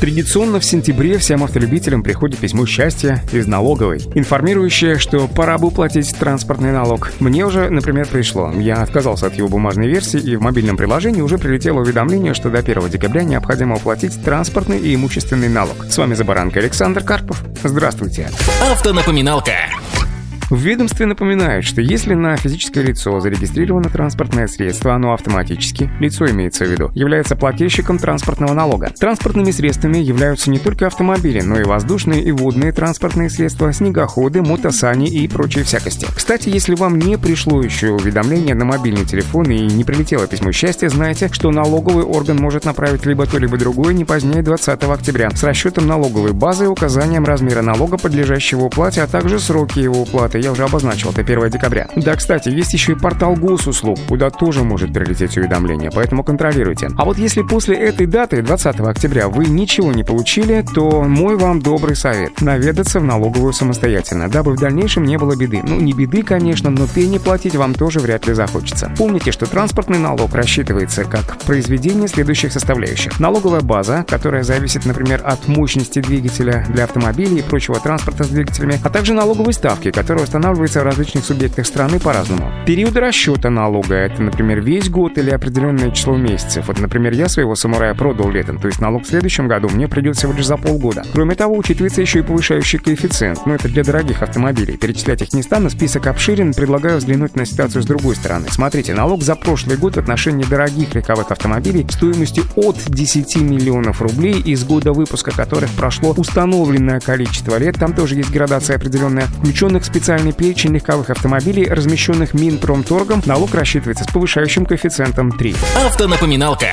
Традиционно в сентябре всем автолюбителям приходит письмо счастья из налоговой, информирующее, что пора бы платить транспортный налог. Мне уже, например, пришло. Я отказался от его бумажной версии, и в мобильном приложении уже прилетело уведомление, что до 1 декабря необходимо уплатить транспортный и имущественный налог. С вами за баранкой Александр Карпов. Здравствуйте. Автонапоминалка. В ведомстве напоминают, что если на физическое лицо зарегистрировано транспортное средство, оно автоматически, лицо имеется в виду, является плательщиком транспортного налога. Транспортными средствами являются не только автомобили, но и воздушные и водные транспортные средства, снегоходы, мотосани и прочие всякости. Кстати, если вам не пришло еще уведомление на мобильный телефон и не прилетело письмо счастья, знайте, что налоговый орган может направить либо то, либо другое не позднее 20 октября с расчетом налоговой базы и указанием размера налога, подлежащего уплате, а также сроки его уплаты это я уже обозначил, это 1 декабря. Да, кстати, есть еще и портал госуслуг, куда тоже может прилететь уведомление, поэтому контролируйте. А вот если после этой даты, 20 октября, вы ничего не получили, то мой вам добрый совет – наведаться в налоговую самостоятельно, дабы в дальнейшем не было беды. Ну, не беды, конечно, но пени платить вам тоже вряд ли захочется. Помните, что транспортный налог рассчитывается как произведение следующих составляющих. Налоговая база, которая зависит, например, от мощности двигателя для автомобилей и прочего транспорта с двигателями, а также налоговые ставки, которые устанавливается в различных субъектах страны по-разному. Периоды расчета налога — это, например, весь год или определенное число месяцев. Вот, например, я своего самурая продал летом, то есть налог в следующем году мне придет всего лишь за полгода. Кроме того, учитывается еще и повышающий коэффициент, но это для дорогих автомобилей. Перечислять их не стану, список обширен, предлагаю взглянуть на ситуацию с другой стороны. Смотрите, налог за прошлый год в отношении дорогих легковых автомобилей стоимостью от 10 миллионов рублей, из года выпуска которых прошло установленное количество лет, там тоже есть градация определенная, включенных специально специальный перечень легковых автомобилей, размещенных Минпромторгом, налог рассчитывается с повышающим коэффициентом 3. Автонапоминалка.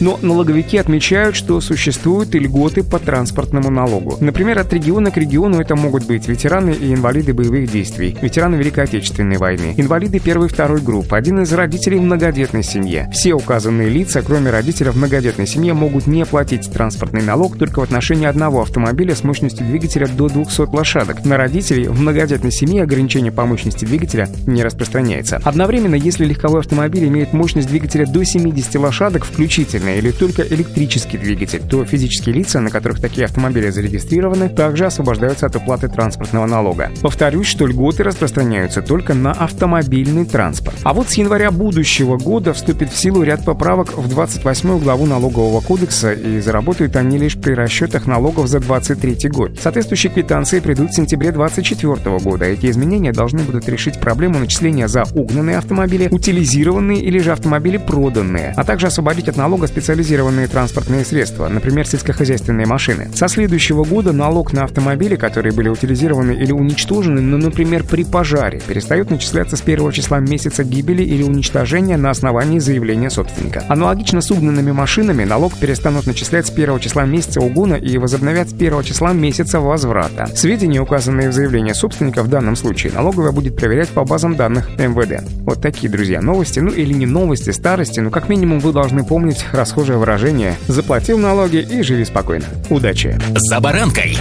Но налоговики отмечают, что существуют и льготы по транспортному налогу. Например, от региона к региону это могут быть ветераны и инвалиды боевых действий, ветераны Великой Отечественной войны, инвалиды первой и второй групп, один из родителей в многодетной семье. Все указанные лица, кроме родителя в многодетной семье, могут не платить транспортный налог только в отношении одного автомобиля с мощностью двигателя до 200 лошадок. На родителей в многодетной семье ограничение по мощности двигателя не распространяется. Одновременно, если легковой автомобиль имеет мощность двигателя до 70 лошадок включительно, дизельный или только электрический двигатель, то физические лица, на которых такие автомобили зарегистрированы, также освобождаются от уплаты транспортного налога. Повторюсь, что льготы распространяются только на автомобильный транспорт. А вот с января будущего года вступит в силу ряд поправок в 28 главу налогового кодекса, и заработают они лишь при расчетах налогов за 23 год. Соответствующие квитанции придут в сентябре 24 года. Эти изменения должны будут решить проблему начисления за угнанные автомобили, утилизированные или же автомобили проданные, а также освободить от налога специализированные транспортные средства, например, сельскохозяйственные машины. Со следующего года налог на автомобили, которые были утилизированы или уничтожены, ну, например, при пожаре, перестает начисляться с первого числа месяца гибели или уничтожения на основании заявления собственника. Аналогично с угнанными машинами налог перестанут начислять с первого числа месяца угона и возобновят с первого числа месяца возврата. Сведения, указанные в заявлении собственника, в данном случае налоговая будет проверять по базам данных МВД. Вот такие, друзья, новости, ну или не новости, старости, но как минимум вы должны помнить расхожее выражение «заплатил налоги и живи спокойно». Удачи! За баранкой!